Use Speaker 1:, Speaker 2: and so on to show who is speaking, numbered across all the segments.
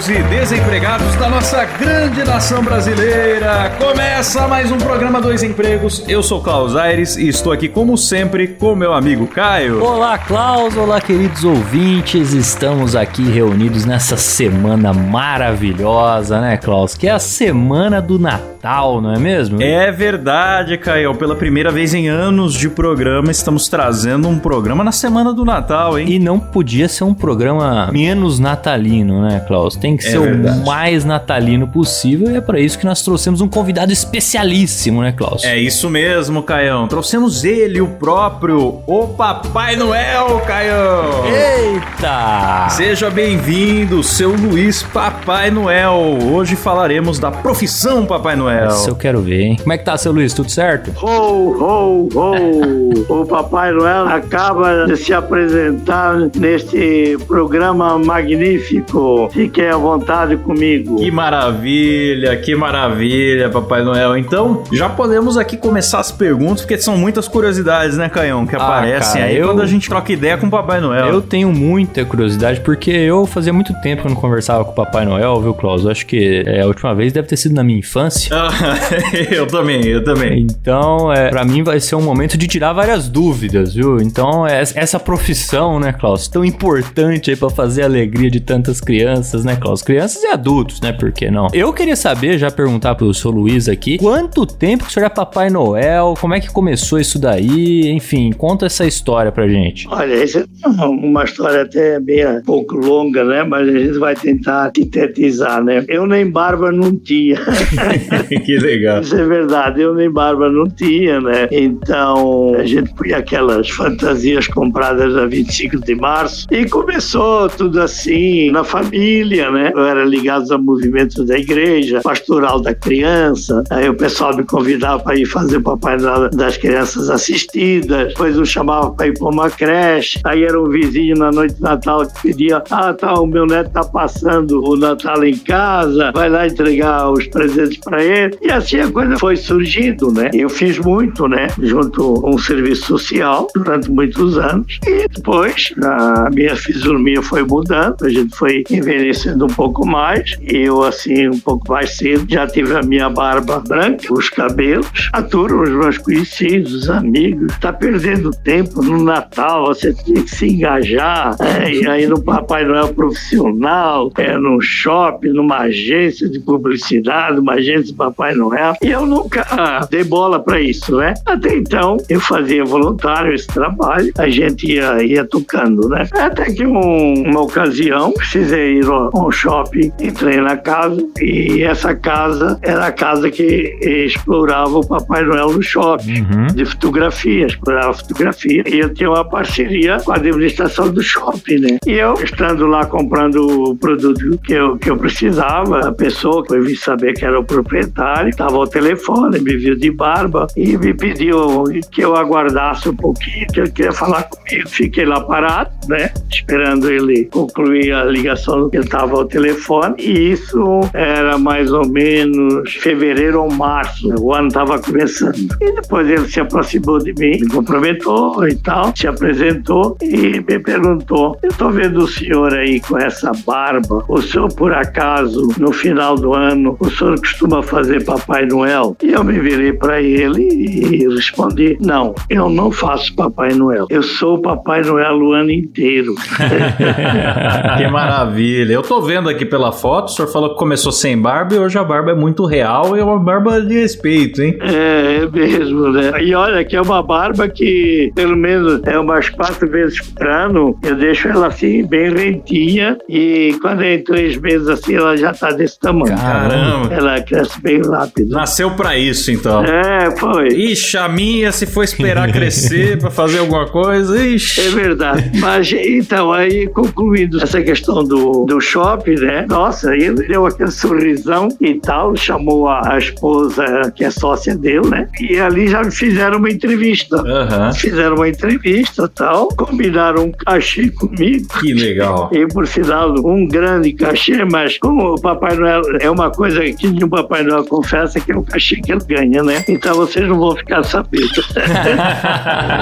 Speaker 1: Empregados e desempregados da nossa grande nação brasileira. Começa mais um programa Dois Empregos. Eu sou Klaus Aires e estou aqui, como sempre, com meu amigo Caio.
Speaker 2: Olá, Klaus. Olá, queridos ouvintes. Estamos aqui reunidos nessa semana maravilhosa, né, Klaus? Que é a semana do Natal, não é mesmo?
Speaker 1: É verdade, Caio. Pela primeira vez em anos de programa, estamos trazendo um programa na semana do Natal, hein?
Speaker 2: E não podia ser um programa menos natalino, né, Klaus? Tem que é ser verdade. o mais natalino possível e é para isso que nós trouxemos um convidado especialíssimo, né, Klaus?
Speaker 1: É isso mesmo, Caião. Trouxemos ele, o próprio, o Papai Noel, Caião.
Speaker 2: Eita!
Speaker 1: Seja bem-vindo, seu Luiz Papai Noel. Hoje falaremos da profissão Papai Noel.
Speaker 2: Isso eu quero ver, hein? Como é que tá, seu Luiz? Tudo certo?
Speaker 3: Ho, ho, ho! o Papai Noel acaba de se apresentar neste programa magnífico. Fiquem à vontade comigo.
Speaker 1: Que maravilha, que maravilha, Papai Noel. Então, já podemos aqui começar as perguntas, porque são muitas curiosidades, né, Caião, que ah, aparecem cara, aí eu... quando a gente troca ideia com o Papai Noel.
Speaker 2: Eu tenho muita curiosidade, porque eu fazia muito tempo que eu não conversava com o Papai Noel, viu, Klaus? Eu acho que é, a última vez deve ter sido na minha infância.
Speaker 1: eu também, eu também.
Speaker 2: Então, é, para mim vai ser um momento de tirar várias dúvidas, viu? Então, é, essa profissão, né, Klaus, tão importante aí para fazer a alegria de tantas crianças, né, Klaus? Crianças e adultos, né? Por que não? Eu queria saber, já perguntar pro seu Luiz aqui, quanto tempo que o senhor é Papai Noel? Como é que começou isso daí? Enfim, conta essa história pra gente.
Speaker 3: Olha, essa é uma história até um pouco longa, né? Mas a gente vai tentar sintetizar, né? Eu nem barba não tinha.
Speaker 1: que legal.
Speaker 3: Isso é verdade, eu nem barba não tinha, né? Então, a gente põe aquelas fantasias compradas a 25 de março e começou tudo assim, na família, né? Eu era ligado a movimentos da igreja, pastoral da criança, aí o pessoal me convidava para ir fazer Papai das Crianças Assistidas, depois eu chamava para ir para uma creche, aí era um vizinho na noite de Natal que pedia, ah, tá, o meu neto tá passando o Natal em casa, vai lá entregar os presentes para ele, e assim a coisa foi surgindo, né? Eu fiz muito, né, junto com o serviço social durante muitos anos, e depois a minha fisionomia foi mudando, a gente foi envelhecendo um pouco mais, eu assim um pouco mais cedo já tive a minha barba branca, os cabelos, aturo os meus conhecidos, os amigos, tá perdendo tempo no Natal, você tem que se engajar, é, e aí no Papai Noel profissional, é, num shopping, numa agência de publicidade, numa agência de Papai Noel, e eu nunca ah, dei bola para isso, né? Até então eu fazia voluntário esse trabalho, a gente ia, ia tocando, né? Até que um, uma ocasião precisei ir a um shopping, entrei na casa e essa casa era a casa que explorava o Papai Noel no shopping, uhum. de fotografia, explorava fotografia. E eu tinha uma parceria com a administração do shopping, né? E eu, estando lá comprando o produto que eu, que eu precisava, a pessoa que eu vi saber que era o proprietário, estava ao telefone, me viu de barba e me pediu que eu aguardasse um pouquinho, que ele queria falar comigo. Fiquei lá parado, né? Esperando ele concluir a ligação que ele estava ao telefone. E isso era mais ou menos fevereiro ou março. Né? O ano estava começando. E depois ele se aproximou de mim, me cumprimentou e tal, se apresentou e me perguntou: Eu estou vendo o senhor aí com essa barba. O senhor, por acaso, no final do ano, o senhor costuma fazer Papai Noel? E eu me virei para ele e respondi: Não, eu não faço Papai Noel. Eu sou o Papai Noel o ano inteiro.
Speaker 1: que maravilha. Eu tô vendo aqui pela foto, o senhor falou que começou sem barba e hoje a barba é muito real e é uma barba de respeito, hein?
Speaker 3: É, é mesmo, né? E olha que é uma barba que pelo menos é umas quatro vezes por ano, eu deixo ela assim, bem rentinha e quando é em três meses assim, ela já tá desse tamanho.
Speaker 1: Caramba!
Speaker 3: Ela cresce bem rápido.
Speaker 1: Nasceu pra isso, então.
Speaker 3: É, foi.
Speaker 1: Ixi, a minha, se for esperar crescer pra fazer alguma coisa, ixi.
Speaker 3: É verdade. Mas, então, aí, concluindo essa questão do, do shopping, shopping, né? Nossa, ele deu aquele sorrisão e tal, chamou a, a esposa, que é sócia dele, né? E ali já fizeram uma entrevista.
Speaker 1: Uhum.
Speaker 3: Fizeram uma entrevista tal, combinaram um cachê comigo.
Speaker 1: Que legal.
Speaker 3: E por sinal, um grande cachê, mas como o Papai Noel é uma coisa que o Papai Noel confessa que é o cachê que ele ganha, né? Então vocês não vão ficar sabendo.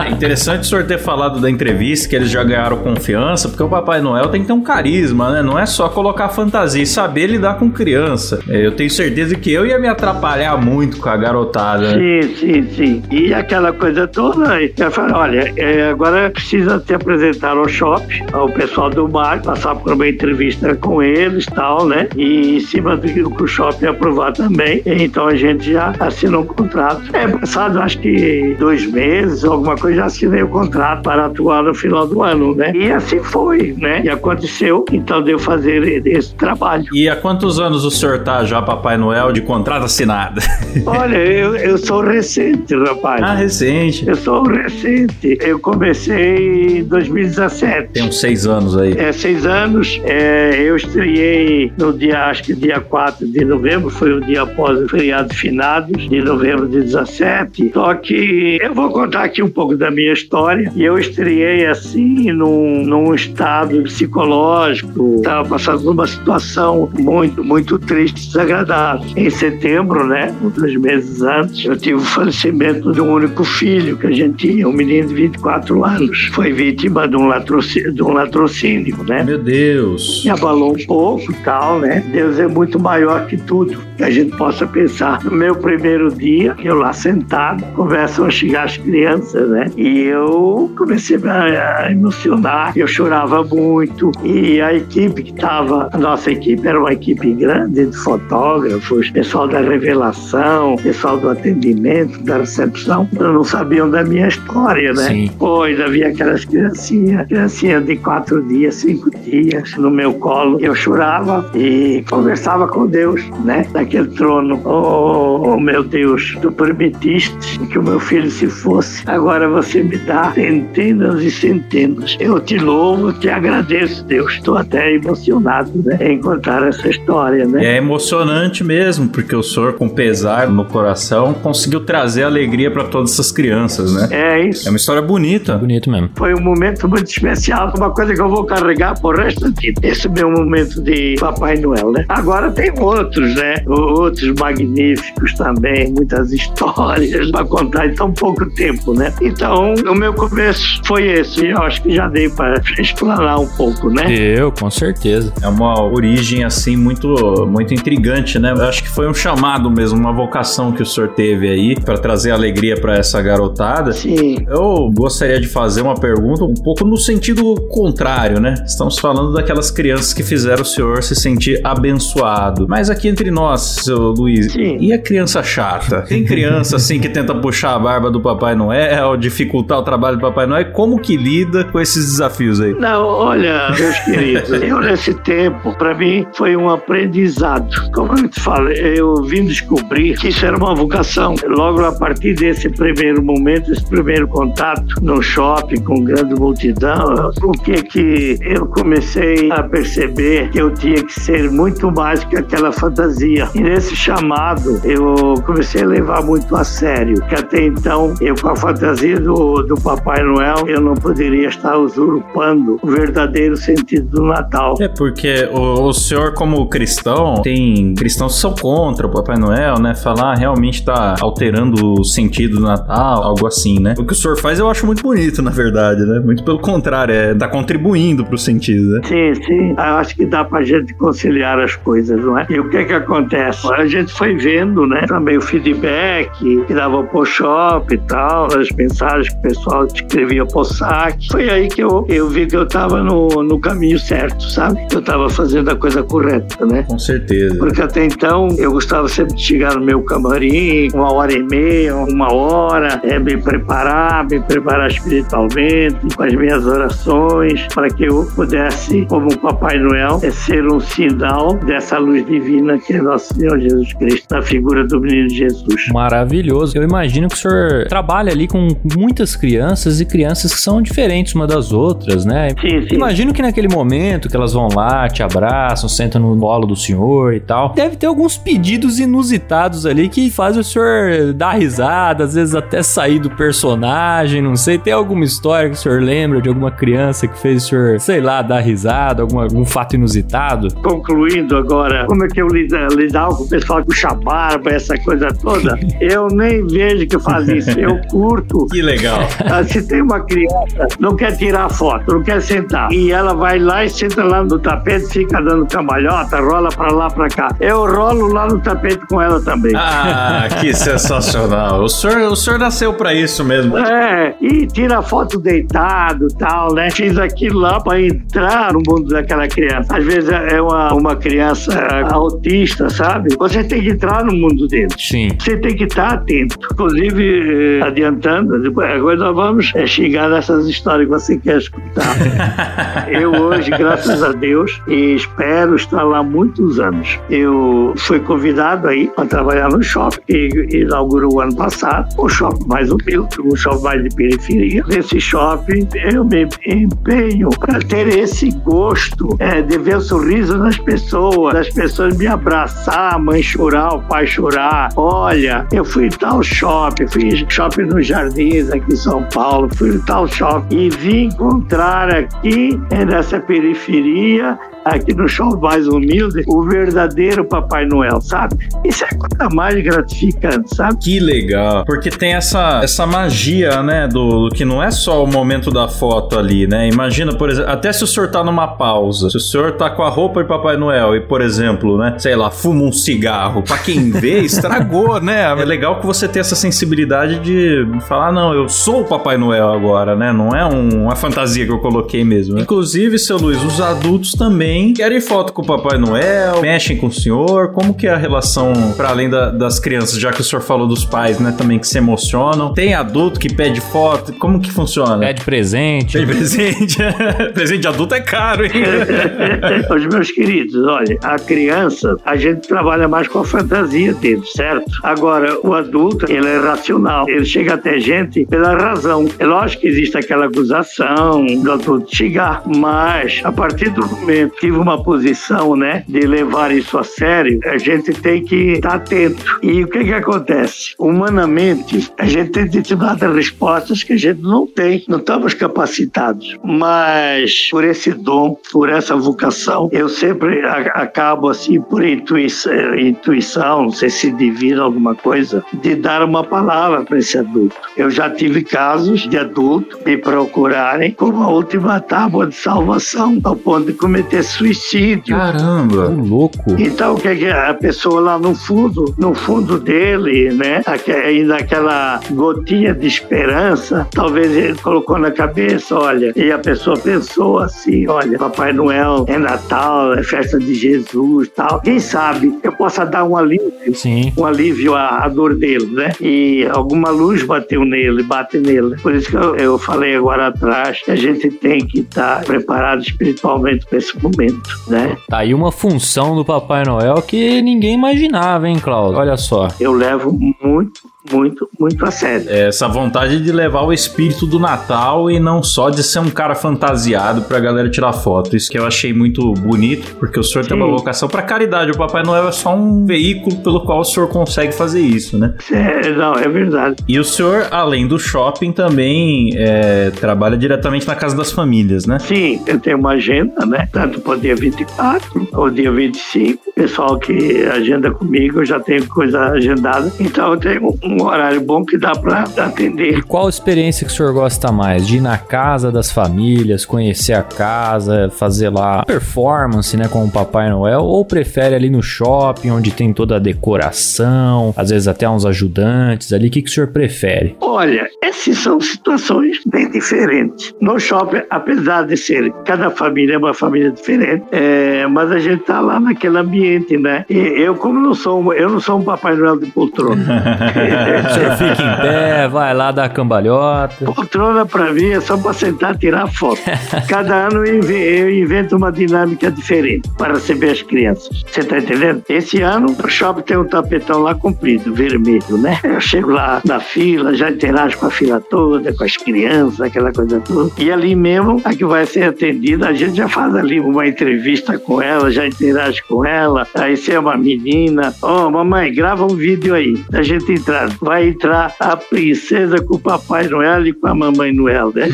Speaker 1: é interessante o senhor ter falado da entrevista que eles já ganharam confiança, porque o Papai Noel tem que ter um carisma, né? Não é só colocar fantasia e saber lidar com criança. É, eu tenho certeza que eu ia me atrapalhar muito com a garotada.
Speaker 3: Sim, sim, sim. E aquela coisa toda, eu falei, olha, é, agora precisa te apresentar ao shopping, ao pessoal do bar, passar por uma entrevista com eles e tal, né? E em cima do que o shopping aprovar também. Então a gente já assinou um contrato. É passado, acho que dois meses, alguma coisa, já assinei o contrato para atuar no final do ano, né? E assim foi, né? E aconteceu, então deu fazer esse trabalho.
Speaker 1: E há quantos anos o senhor tá já, Papai Noel, de contrato assinado?
Speaker 3: Olha, eu, eu sou recente, rapaz.
Speaker 1: Ah, recente.
Speaker 3: Eu sou recente. Eu comecei em 2017.
Speaker 1: Tem uns seis anos aí.
Speaker 3: É, seis anos. É, eu estreiei no dia, acho que dia 4 de novembro, foi o dia após o feriado finados de novembro de 17. Só que eu vou contar aqui um pouco da minha história. E eu estreiei assim, num, num estado psicológico, estava passando por uma situação muito, muito triste, desagradável. Em setembro, né, dos meses antes, eu tive o falecimento de um único filho que a gente tinha, um menino de 24 anos. Foi vítima de um latrocínio, de um latrocínio né?
Speaker 1: Meu Deus!
Speaker 3: Me abalou um pouco e tal, né? Deus é muito maior que tudo que a gente possa pensar. No meu primeiro dia, eu lá sentado, começam a chegar as crianças, né? E eu comecei a emocionar, eu chorava muito. E a equipe que estava, a nossa equipe era uma equipe grande de fotógrafos, pessoal da revelação, pessoal do atendimento, da recepção, não sabiam da minha história, né? Sim. Pois havia aquelas criancinhas, criancinhas de quatro dias, cinco dias no meu colo. Eu chorava e conversava com Deus, né? Naquele trono. Oh, oh meu Deus, tu permitiste que o meu filho se fosse. Agora você me dá centenas e centenas. Eu te louvo, te agradeço, Deus. Estou até emocionado, né? Em contar essa história, né?
Speaker 1: É emocionante mesmo, porque o senhor, com pesar no coração, conseguiu trazer alegria para todas essas crianças, né?
Speaker 3: É isso.
Speaker 1: É uma história bonita.
Speaker 2: É bonito mesmo.
Speaker 3: Foi um momento muito especial, uma coisa que eu vou carregar por resto da vida. Esse meu momento de Papai Noel, né? Agora tem outros, né? Outros magníficos também, muitas histórias para contar em tão pouco tempo, né? Então, o meu começo foi esse. Eu acho que já dei para explanar um pouco, né?
Speaker 2: Eu, com certeza.
Speaker 1: É uma origem, assim, muito, muito intrigante, né? Eu acho que foi um chamado mesmo, uma vocação que o senhor teve aí para trazer alegria para essa garotada.
Speaker 3: Sim.
Speaker 1: Eu gostaria de fazer uma pergunta um pouco no sentido contrário, né? Estamos falando daquelas crianças que fizeram o senhor se sentir abençoado. Mas aqui entre nós, seu Luiz,
Speaker 3: Sim.
Speaker 1: e a criança chata? Tem criança assim que tenta puxar a barba do Papai Noel, dificultar o trabalho do Papai Noel. Como que lida com esses desafios aí?
Speaker 3: Não, olha, meus queridos, eu nesse tempo, para mim, foi um aprendizado. Como eu te falo, eu vim descobrir que isso era uma vocação. Logo a partir desse primeiro momento, esse primeiro contato no shopping com grande multidão, o que que eu comecei a perceber que eu tinha que ser muito mais que aquela fantasia. E nesse chamado, eu comecei a levar muito a sério, que até então, eu com a fantasia do, do Papai Noel, eu não poderia estar usurpando o verdadeiro sentido do Natal.
Speaker 1: É porque o, o senhor, como cristão, tem cristãos que são contra o Papai Noel, né? Falar realmente tá alterando o sentido do Natal, algo assim, né? O que o senhor faz eu acho muito bonito, na verdade, né? Muito pelo contrário, é tá contribuindo pro sentido, né?
Speaker 3: Sim, sim. Eu acho que dá pra gente conciliar as coisas, não é? E o que que acontece? A gente foi vendo, né? Também o feedback que dava pro shop e tal, as mensagens que o pessoal escrevia pro saque. Foi aí que eu, eu vi que eu tava no, no caminho certo, sabe? Eu tava fazendo a coisa correta, né?
Speaker 1: Com certeza.
Speaker 3: Porque até então eu gostava sempre de chegar no meu camarim, uma hora e meia, uma hora, é, me preparar, me preparar espiritualmente, com as minhas orações, para que eu pudesse, como Papai Noel, é ser um sinal dessa luz divina que é Nossa Senhor Jesus Cristo, na figura do menino Jesus.
Speaker 2: Maravilhoso. Eu imagino que o senhor trabalha ali com muitas crianças e crianças que são diferentes uma das outras, né?
Speaker 3: Sim, sim.
Speaker 2: Imagino que naquele momento que elas vão lá, te abraçam, sentam no colo do senhor e tal, deve ter alguns pedidos inusitados ali que fazem o senhor dar risada, às vezes até sair do personagem, não sei. Tem alguma história que o senhor lembra de alguma criança que fez o senhor, sei lá, dar risada, algum, algum fato inusitado?
Speaker 3: Concluindo agora, como é que eu lida- lidava com o pessoal puxa barba, essa coisa toda, eu nem vejo que faz isso. Eu curto.
Speaker 1: Que legal.
Speaker 3: Ah, Se tem uma criança, não quer tirar foto, não quer sentar, e ela vai lá e senta lá no tapete, fica dando cambalhota, rola pra lá, pra cá. Eu rolo lá no tapete com ela também.
Speaker 1: Ah, que sensacional. O senhor, o senhor nasceu pra isso mesmo.
Speaker 3: É, e tira foto deitado tal, né? Fiz aquilo lá pra entrar no mundo daquela criança. Às vezes é uma, uma criança autista, sabe? Você tem que entrar no mundo dele.
Speaker 2: Sim.
Speaker 3: Você tem que estar atento. Inclusive, eh, adiantando, depois, agora nós vamos eh, chegar nessas histórias que você quer escutar. eu hoje, graças a Deus, e espero estar lá muitos anos. Eu fui convidado aí para trabalhar no shopping que inaugurou o ano passado, um shopping mais humilde, um shopping mais de periferia. Nesse shopping, eu me empenho para ter esse gosto eh, de ver o sorriso nas pessoas, das pessoas me abraçar, a mãe chorar, o pai chorar. Olha, eu fui em tal shopping, fui shopping nos Jardins aqui em São Paulo, fui em tal shopping e vim encontrar aqui eh, nessa periferia aqui no show mais humilde, o verdadeiro Papai Noel, sabe? Isso é a coisa mais gratificante, sabe?
Speaker 1: Que legal. Porque tem essa, essa magia, né? Do, do que não é só o momento da foto ali, né? Imagina, por exemplo, até se o senhor tá numa pausa, se o senhor tá com a roupa de Papai Noel e, por exemplo, né? Sei lá, fuma um cigarro. Pra quem vê, estragou, né? É legal que você tenha essa sensibilidade de falar, não, eu sou o Papai Noel agora, né? Não é um- uma fantasia que eu coloquei mesmo. né? Inclusive, seu Luiz, os adultos também querem foto com o Papai Noel, mexem com o senhor. Como que é a relação, para além da- das crianças, já que o senhor falou dos pais, né, também que se emocionam? Tem adulto que pede foto? Como que funciona?
Speaker 2: Pede presente.
Speaker 1: Pede presente. presente de adulto é caro, hein?
Speaker 3: Os meus queridos, olha, a criança, a gente trabalha mais com a fantasia dele, certo? Agora, o adulto, ele é racional. Ele chega até gente pela razão. É lógico que existe aquela acusação do adulto chegar, mas a partir do momento tive uma posição, né, de levar isso a sério, a gente tem que estar atento. E o que que acontece? Humanamente, a gente tem determinadas respostas que a gente não tem, não estamos capacitados. Mas por esse dom, por essa vocação, eu sempre acabo assim por intuição, intuição, não sei se divina alguma coisa, de dar uma palavra para esse adulto. Eu já tive casos de adulto me procurarem como a última tábua de salvação, ao ponto de cometer suicídio.
Speaker 1: Caramba.
Speaker 2: louco.
Speaker 3: Então, o que que a pessoa lá no fundo, no fundo dele, né, ainda aquela gotinha de esperança, talvez ele colocou na cabeça, olha, e a pessoa pensou assim, olha, Papai Noel é Natal, é festa de Jesus, tal. Quem sabe eu possa dar um alívio
Speaker 2: Sim.
Speaker 3: um alívio à, à dor dele, né? E alguma luz bateu nele, bate nele. Por isso que eu, eu falei agora atrás que a gente tem que estar preparado espiritualmente para esse momento, né?
Speaker 2: Tá aí uma função do Papai Noel que ninguém imaginava, hein, Cláudio? Olha só.
Speaker 3: Eu levo muito, muito, muito a sério.
Speaker 1: É Essa vontade de levar o espírito do Natal e não só de ser um cara fantasiado pra galera tirar foto. Isso que eu achei muito bonito, porque o senhor tem uma
Speaker 3: Sim.
Speaker 1: vocação pra caridade. O Papai Noel é só um veículo pelo qual o senhor consegue fazer isso, né?
Speaker 3: É, não, é verdade.
Speaker 1: E o senhor, além do shopping, também é, trabalha diretamente na casa das famílias, né?
Speaker 3: Sim, eu tenho uma agenda, né? Tanto para o dia 24 ou dia 25. O pessoal que agenda comigo, eu já tenho coisa agendada. Então eu tenho um horário bom que dá para atender.
Speaker 2: E qual experiência que o senhor gosta mais? De ir na casa das famílias, conhecer a casa, fazer lá performance, né, com o Papai Noel? Ou prefere ali no shopping, onde tem toda a decoração, às vezes até uns ajudantes ali? O que, que o senhor prefere?
Speaker 3: Olha, essas são situações bem diferentes. No shopping, apesar de ser cada família é uma família diferente, é, mas a gente tá lá naquele ambiente né? E eu, como não sou, um- eu não sou um Papai Noel de poltrona.
Speaker 2: O senhor fica em pé, vai lá dar cambalhota.
Speaker 3: poltrona pra mim é só pra sentar e tirar foto. Cada ano eu inve- eu invento uma dinâmica diferente para receber as crianças. Você tá entendendo? Esse ano o shopping tem um tapetão lá comprido, vermelho, né? Eu chego lá na fila, já interajo com a fila toda, com as crianças, aquela coisa toda. E ali mesmo, a que vai ser atendida, a gente já faz ali uma entrevista com ela, já interage com ela. Aí se é uma menina, ó, mamãe, grava um vídeo aí. A gente entrar. Vai entrar a princesa com o Papai Noel e com a Mamãe Noel, né?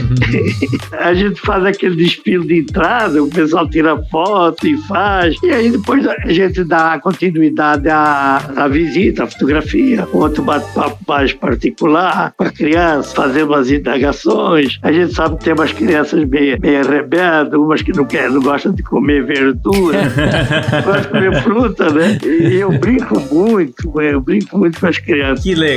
Speaker 3: a gente faz aquele desfile de entrada, o pessoal tira foto e faz. E aí depois a gente dá continuidade à, à visita, à fotografia. Outro bate-papo mais particular com a criança, fazer umas indagações. A gente sabe que tem umas crianças meio, meio rebeldes, umas que não querem, não gostam de comer verdura, gostam de comer fruta, né? E eu brinco muito, eu brinco muito com as crianças.
Speaker 1: Que legal,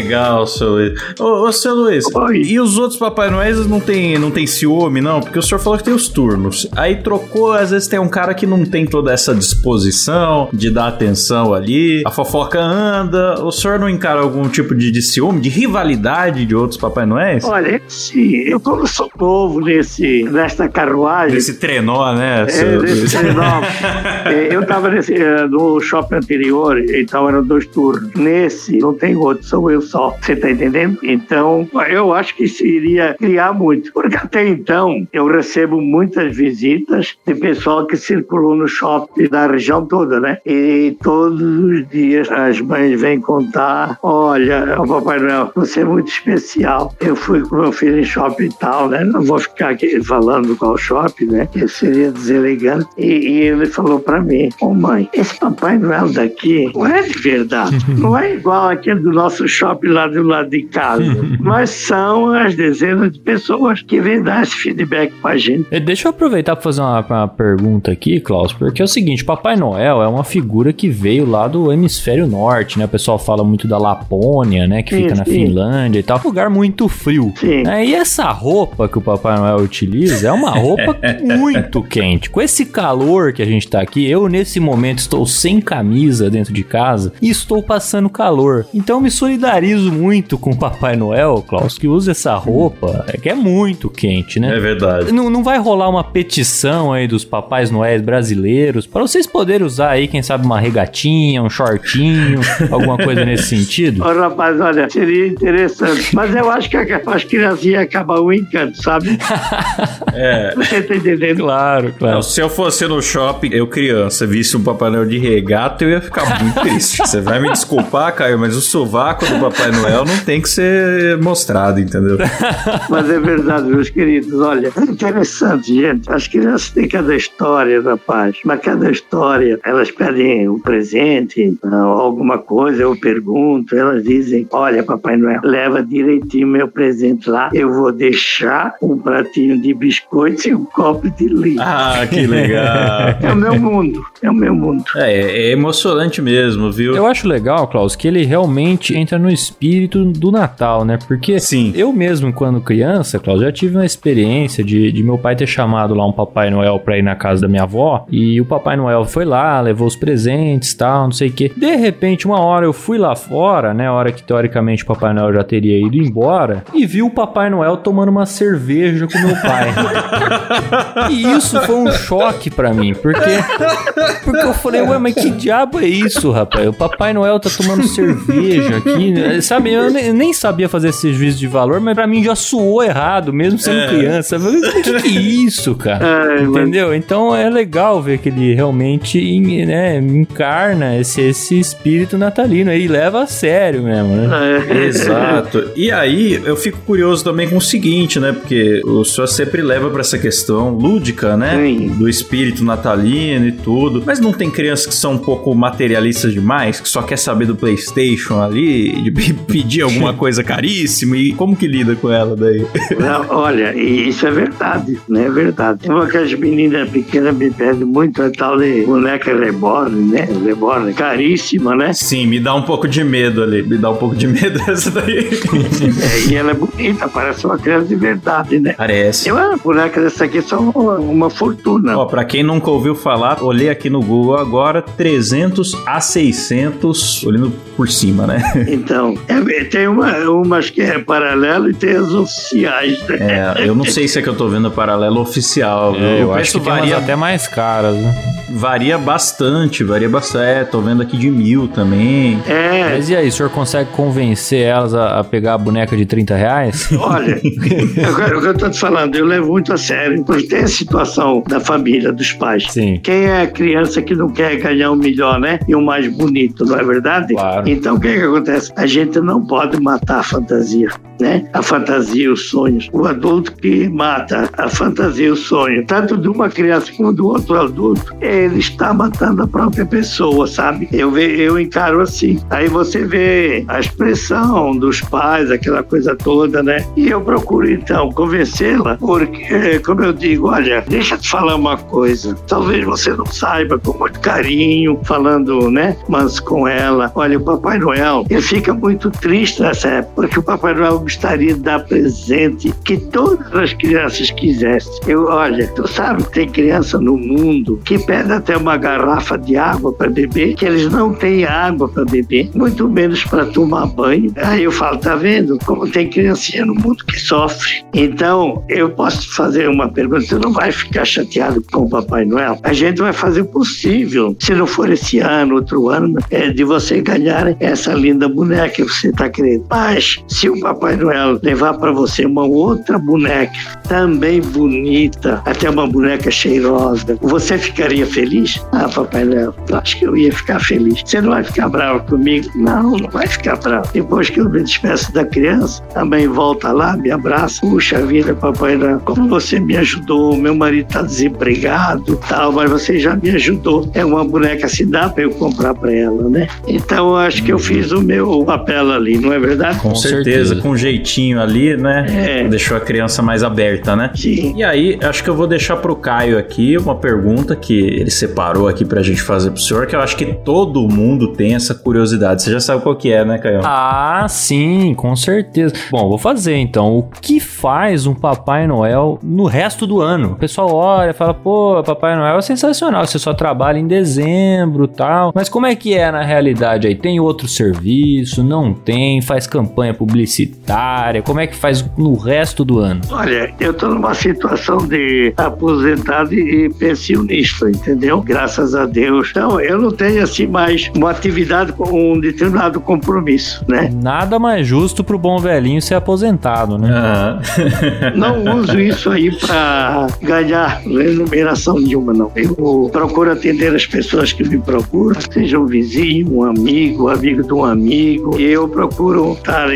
Speaker 1: seu Luiz. Ô, ô seu Luiz,
Speaker 3: Oi.
Speaker 1: e os outros Papai Noéis não tem, não tem ciúme, não? Porque o senhor falou que tem os turnos. Aí trocou, às vezes tem um cara que não tem toda essa disposição de dar atenção ali. A fofoca anda. O senhor não encara algum tipo de, de ciúme, de rivalidade de outros Papai Noéis?
Speaker 3: Olha, sim, eu como sou novo nesse, nesta carruagem,
Speaker 1: Esse trenó, né?
Speaker 3: É,
Speaker 1: seu Luiz?
Speaker 3: nesse trenó. É, eu estava no shopping anterior, então eram dois turnos. Nesse, não tem outro, sou eu só. Você está entendendo? Então, eu acho que isso iria criar muito. Porque até então, eu recebo muitas visitas de pessoal que circulou no shopping da região toda, né? E todos os dias as mães vêm contar: olha, o Papai Noel, você é muito especial. Eu fui com meu filho em shopping e tal, né? Não vou ficar aqui falando qual shopping, né? Que seria deselegante. E, e ele falou pra mim: Ô mãe, esse Papai Noel daqui não é de verdade. Não é igual aquele do nosso shopping lá do lado de casa. Mas são as dezenas de pessoas que vêm dar esse feedback pra gente.
Speaker 2: Eh, Deixa eu aproveitar para fazer uma, uma pergunta aqui, Klaus, porque é o seguinte, Papai Noel é uma figura que veio lá do hemisfério norte, né? O pessoal fala muito da Lapônia, né? Que
Speaker 3: Sim,
Speaker 2: fica na
Speaker 3: sim.
Speaker 2: Finlândia e tal. Lugar muito frio.
Speaker 3: Sim.
Speaker 2: né? E essa roupa que o Papai Noel utiliza é uma roupa muito quente. Com esse calor que a gente tá aqui, eu nesse momento estou sem camisa dentro de casa e estou passando calor. Então me solidarizo muito com o Papai Noel, Klaus, que usa essa roupa, é que é muito quente, né?
Speaker 1: É verdade.
Speaker 2: Não, não vai rolar uma petição aí dos papais noéis brasileiros para vocês poderem usar aí, quem sabe, uma regatinha, um shortinho, alguma coisa nesse sentido?
Speaker 3: Ô, rapaz, olha, seria interessante. Mas eu acho que as crianças iam acabar o encanto, sabe?
Speaker 1: É.
Speaker 3: Você tá entendendo?
Speaker 2: Claro, claro.
Speaker 1: Não, se eu fosse no shopping, eu criança, visse um Papai Noel de regata, eu ia ficar muito triste. Você vai me desculpar, Caio, mas o sovaco do Papai Noel não tem que ser mostrado, entendeu?
Speaker 3: Mas é verdade, meus queridos. Olha, é interessante, gente. As crianças têm cada história, rapaz. Mas cada história, elas pedem um presente, ah, alguma coisa, eu pergunto, elas dizem: Olha, Papai Noel, leva direitinho meu presente lá. Eu vou deixar um pratinho de biscoitos e um copo de leite.
Speaker 1: Ah, que legal.
Speaker 3: É o meu mundo, é o meu mundo.
Speaker 1: É, é emocionante mesmo, viu?
Speaker 2: Eu acho legal, Klaus, que ele realmente entra no espírito do Natal, né? Porque
Speaker 1: Sim.
Speaker 2: eu mesmo, quando criança, Klaus, já tive uma experiência de, de meu pai ter chamado lá um Papai Noel pra ir na casa da minha avó. E o Papai Noel foi lá, levou os presentes tal, não sei o quê. De repente, uma hora eu fui lá fora, né? A hora que teoricamente o Papai Noel já teria ido embora. E vi o Papai Noel tomando uma cerveja com meu pai. E isso foi um choque pra mim, porque porque eu falei, ué, mas que diabo é isso, rapaz? O Papai Noel tá tomando cerveja aqui, né? sabe? Eu ne- nem sabia fazer esse juízo de valor, mas pra mim já soou errado, mesmo sendo criança. Eu falei, O que, que é isso, cara?
Speaker 3: Ai, mas-
Speaker 2: Entendeu? Então é legal ver que ele realmente né, encarna esse, esse espírito natalino aí, leva a sério mesmo, né?
Speaker 3: É.
Speaker 1: Exato. E aí, eu fico curioso também com o seguinte, né? Porque o senhor sempre leva pra essa questão lúdica, né?
Speaker 3: Sim.
Speaker 1: Do espírito natalino e tudo. Mas não tem crianças que são um pouco materialistas demais, que só quer saber do PlayStation ali, de pedir alguma coisa caríssima e como que lida com ela daí?
Speaker 3: Não, olha, isso é verdade, né? É verdade. Tem uma que as meninas pequenas me pedem muito, a tal de boneca reborn, né? Reborn, caríssima, né?
Speaker 1: Sim, me dá um pouco de medo ali. Me dá um pouco de medo essa daí.
Speaker 3: É, e ela é bonita, parece uma criança de verdade, né?
Speaker 1: Parece.
Speaker 3: Eu, a boneca dessa aqui são uma, uma fortuna.
Speaker 1: Ó, pra quem nunca ouviu falar, olhei aqui no Google agora, agora 300 a 600, olhando por cima, né?
Speaker 3: Então, é, tem uma, umas que é paralelo e tem as oficiais,
Speaker 1: né? É, eu não sei se é que eu tô vendo paralelo oficial.
Speaker 2: É, eu acho que varia até mais caras, né?
Speaker 1: Varia bastante, varia bastante. É, tô vendo aqui de mil também.
Speaker 2: É. Mas e aí, o senhor consegue convencer elas a, a pegar a boneca de 30 reais?
Speaker 3: Olha, agora o que eu tô te falando, eu levo muito a sério, porque tem a situação da família, dos pais.
Speaker 2: Sim.
Speaker 3: Quem é a criança que não quer ganhar o melhor, né? E o mais bonito, não é verdade?
Speaker 2: Claro.
Speaker 3: Então o que, que acontece? A gente não pode matar a fantasia né? A fantasia, os sonhos. O adulto que mata a fantasia, o sonho, tanto de uma criança como do outro adulto, ele está matando a própria pessoa, sabe? Eu, eu encaro assim. Aí você vê a expressão dos pais, aquela coisa toda, né? E eu procuro então convencê-la, porque, como eu digo, olha, deixa eu te falar uma coisa. Talvez você não saiba, com muito carinho, falando, né? Mas com ela, olha, o Papai Noel, ele fica muito triste nessa época, porque o Papai Noel gostaria de dar presente que todas as crianças quisessem. Eu, olha, tu sabe que tem criança no mundo que pede até uma garrafa de água para beber, que eles não têm água para beber, muito menos para tomar banho. Aí eu falo, tá vendo como tem criancinha no mundo que sofre. Então, eu posso fazer uma pergunta, você não vai ficar chateado com o Papai Noel? A gente vai fazer o possível, se não for esse ano, outro ano, é, de você ganhar essa linda boneca que você está querendo. Mas, se o Papai Noel levar para você uma outra boneca, também bonita, até uma boneca cheirosa, você ficaria feliz? Ah, Papai Noel, acho que eu ia ficar feliz. Você não vai ficar bravo comigo? Não, não vai ficar bravo. Depois que eu me despeço da criança, também volta lá, me abraça. Puxa vida, Papai Noel, como você me ajudou, meu marido está desempregado, tal, mas você já me ajudou. É uma boneca se dá para eu comprar para ela, né? Então acho que eu fiz o meu papel ali, não é verdade?
Speaker 1: Com, com certeza, certeza, com jeito jeitinho ali, né?
Speaker 3: É.
Speaker 1: Deixou a criança mais aberta, né?
Speaker 3: Sim.
Speaker 1: E aí, acho que eu vou deixar pro Caio aqui uma pergunta que ele separou aqui pra gente fazer pro senhor, que eu acho que todo mundo tem essa curiosidade. Você já sabe qual que é, né, Caio?
Speaker 2: Ah, sim, com certeza. Bom, vou fazer então. O que faz um Papai Noel no resto do ano? O pessoal olha e fala, pô, Papai Noel é sensacional, você só trabalha em dezembro tal. Mas como é que é na realidade aí? Tem outro serviço? Não tem? Faz campanha publicitária? Como é que faz no resto do ano?
Speaker 3: Olha, eu estou numa situação de aposentado e pensionista, entendeu? Graças a Deus. Então, eu não tenho assim mais uma atividade com um determinado compromisso, né?
Speaker 2: Nada mais justo para o bom velhinho ser aposentado, né?
Speaker 3: Uhum. não uso isso aí para ganhar remuneração nenhuma, não. Eu procuro atender as pessoas que me procuram, seja um vizinho, um amigo, um amigo de um amigo, e eu procuro estar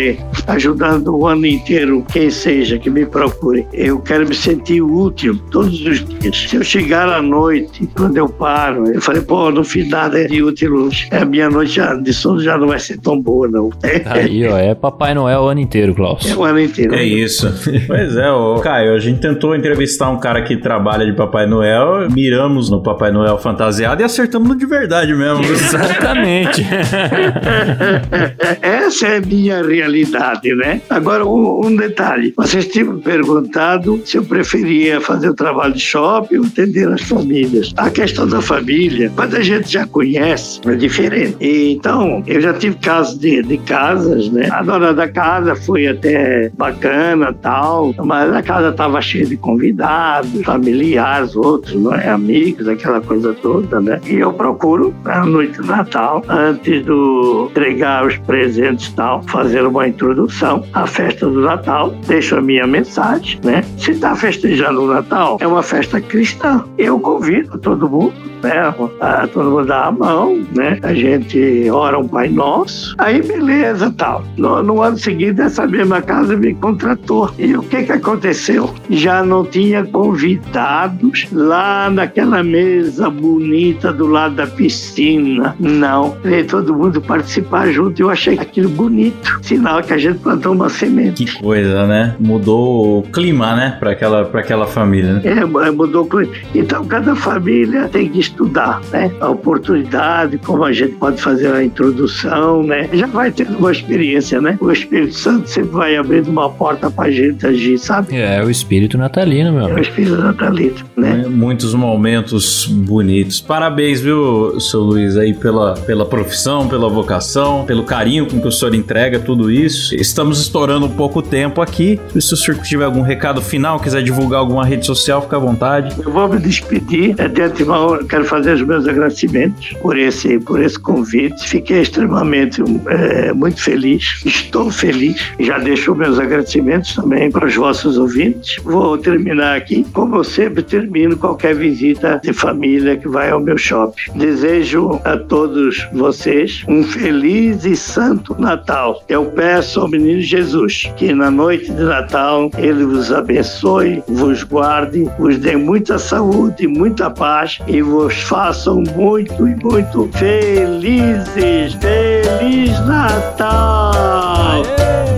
Speaker 3: ajudando o ano inteiro, quem seja que me procure. Eu quero me sentir útil todos os dias. Se eu chegar à noite, quando eu paro, eu falei, pô, não fiz nada de útil hoje. A minha noite de sono já não vai ser tão boa, não.
Speaker 2: Aí, ó, é Papai Noel o ano inteiro, Klaus.
Speaker 3: É o ano inteiro.
Speaker 1: É isso. pois é, ô, Caio, a gente tentou entrevistar um cara que trabalha de Papai Noel, miramos no Papai Noel fantasiado e acertamos no de verdade mesmo.
Speaker 2: Exatamente.
Speaker 3: Essa é a minha realidade, né? Agora, um, um, detalhe. Vocês tinham perguntado se eu preferia fazer o trabalho de shopping ou atender as famílias. A questão da família, quando a gente já conhece, é diferente. E, então, eu já tive casos de, de casas, né? A dona da casa foi até bacana tal, mas a casa estava cheia de convidados, familiares, outros, não é? Amigos, aquela coisa toda, né? E eu procuro, na noite do Natal, antes do entregar os presentes e tal, fazer uma introdução a festa do Natal, deixo a minha mensagem, né? Se está festejando o Natal, é uma festa cristã. Eu convido todo mundo né? A, todo mundo dá a mão, né? A gente ora um Pai Nosso. Aí, beleza, tal. No, no, ano seguinte, essa mesma casa me contratou. E o que que aconteceu? Já não tinha convidados lá naquela mesa bonita do lado da piscina. Não. Veio todo mundo participar junto. Eu achei aquilo bonito. Sinal que a gente plantou uma semente.
Speaker 1: Que coisa, né? Mudou o clima, né? Para aquela, aquela família, né?
Speaker 3: É, mudou o clima. Então, cada família tem que estudar, né? A oportunidade, como a gente pode fazer a introdução, né? Já vai tendo uma experiência, né? O Espírito Santo sempre vai abrindo uma porta pra gente agir, sabe?
Speaker 2: É, o espírito natalino, meu.
Speaker 3: É o Espírito natalino, né?
Speaker 1: Muitos momentos bonitos. Parabéns, viu, seu Luiz, aí pela, pela profissão, pela vocação, pelo carinho com que o senhor entrega tudo isso. Estamos estourando um pouco tempo aqui. Se o senhor tiver algum recado final, quiser divulgar alguma rede social, fica à vontade.
Speaker 3: Eu vou me despedir. É, de antemão, eu quero fazer os meus agradecimentos por esse, por esse convite. Fiquei extremamente é, muito feliz. Estou feliz. Já deixo meus agradecimentos também para os vossos ouvintes. Vou terminar aqui, como eu sempre termino qualquer visita de família que vai ao meu shopping. Desejo a todos vocês um feliz e santo Natal. Eu peço ao menino Jesus que na noite de Natal ele vos abençoe, vos guarde, vos dê muita saúde, muita paz e vos façam muito e muito felizes. Feliz Natal!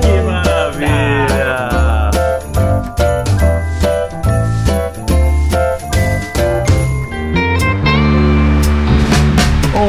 Speaker 1: Que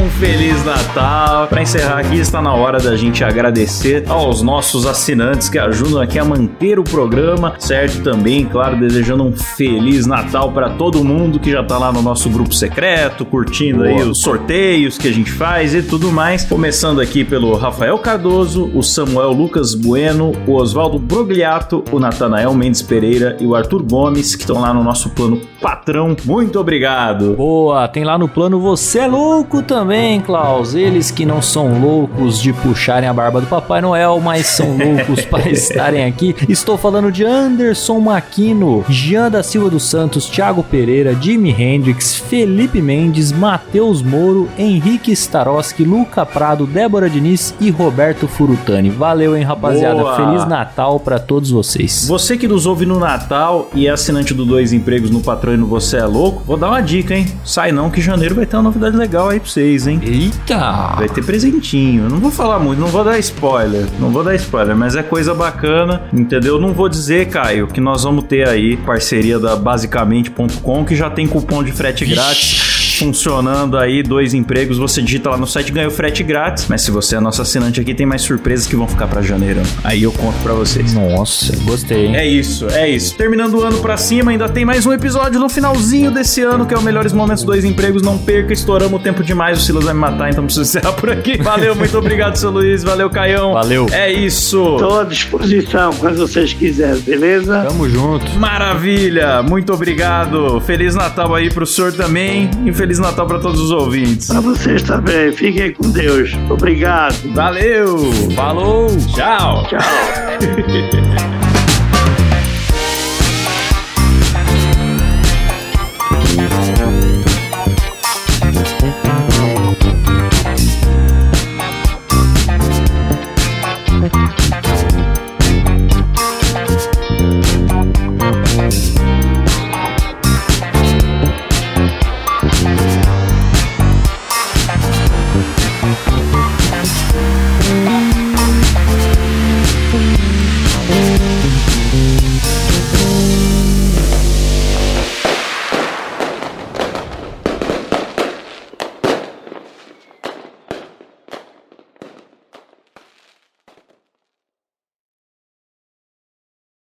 Speaker 1: Um Feliz Natal! Para encerrar aqui, está na hora da gente agradecer aos nossos assinantes que ajudam aqui a manter o programa, certo? Também, claro, desejando um Feliz Natal para todo mundo que já tá lá no nosso grupo secreto, curtindo aí os sorteios que a gente faz e tudo mais. Começando aqui pelo Rafael Cardoso, o Samuel Lucas Bueno, o Oswaldo Brogliato, o Natanael Mendes Pereira e o Arthur Gomes, que estão lá no nosso plano patrão. Muito obrigado!
Speaker 2: Boa, tem lá no plano Você é Louco também, Klaus. Eles que não são loucos de puxarem a barba do Papai Noel, mas são loucos para estarem aqui. Estou falando de Anderson Maquino, Jean da Silva dos Santos, Thiago Pereira, Jimi Hendrix, Felipe Mendes, Matheus Moro, Henrique Staroski, Luca Prado, Débora Diniz e Roberto Furutani. Valeu, hein, rapaziada.
Speaker 1: Boa.
Speaker 2: Feliz Natal para todos vocês.
Speaker 1: Você que nos ouve no Natal e é assinante do Dois Empregos no Patrão e no Você é Louco, vou dar uma dica, hein? Sai não que janeiro vai ter uma novidade legal aí pra vocês, hein?
Speaker 2: Eita!
Speaker 1: Vai ter presentinho. Não vou falar muito, não vou dar spoiler. Não vou dar spoiler, mas é coisa bacana, entendeu? Não vou dizer, Caio, que nós vamos ter aí parceria da basicamente.com que já tem cupom de frete grátis funcionando aí, dois empregos, você digita lá no site e ganha o frete grátis. Mas se você é nosso assinante aqui, tem mais surpresas que vão ficar pra janeiro. Aí eu conto pra vocês.
Speaker 2: Nossa, gostei, hein?
Speaker 1: É isso, é isso. Terminando o ano pra cima, ainda tem mais um episódio no finalzinho desse ano, que é o Melhores Momentos Dois Empregos. Não perca, estouramos o tempo demais, o Silas vai me matar, então preciso encerrar por aqui. Valeu, muito obrigado, seu Luiz. Valeu, Caião.
Speaker 2: Valeu.
Speaker 1: É isso.
Speaker 3: Estou à disposição quando vocês quiserem, beleza?
Speaker 2: Tamo junto.
Speaker 1: Maravilha, muito obrigado. Feliz Natal aí pro senhor também e Feliz Natal pra todos os ouvintes.
Speaker 3: Para vocês também. Fiquem com Deus. Obrigado.
Speaker 1: Valeu.
Speaker 2: Falou!
Speaker 1: Tchau.
Speaker 3: Tchau.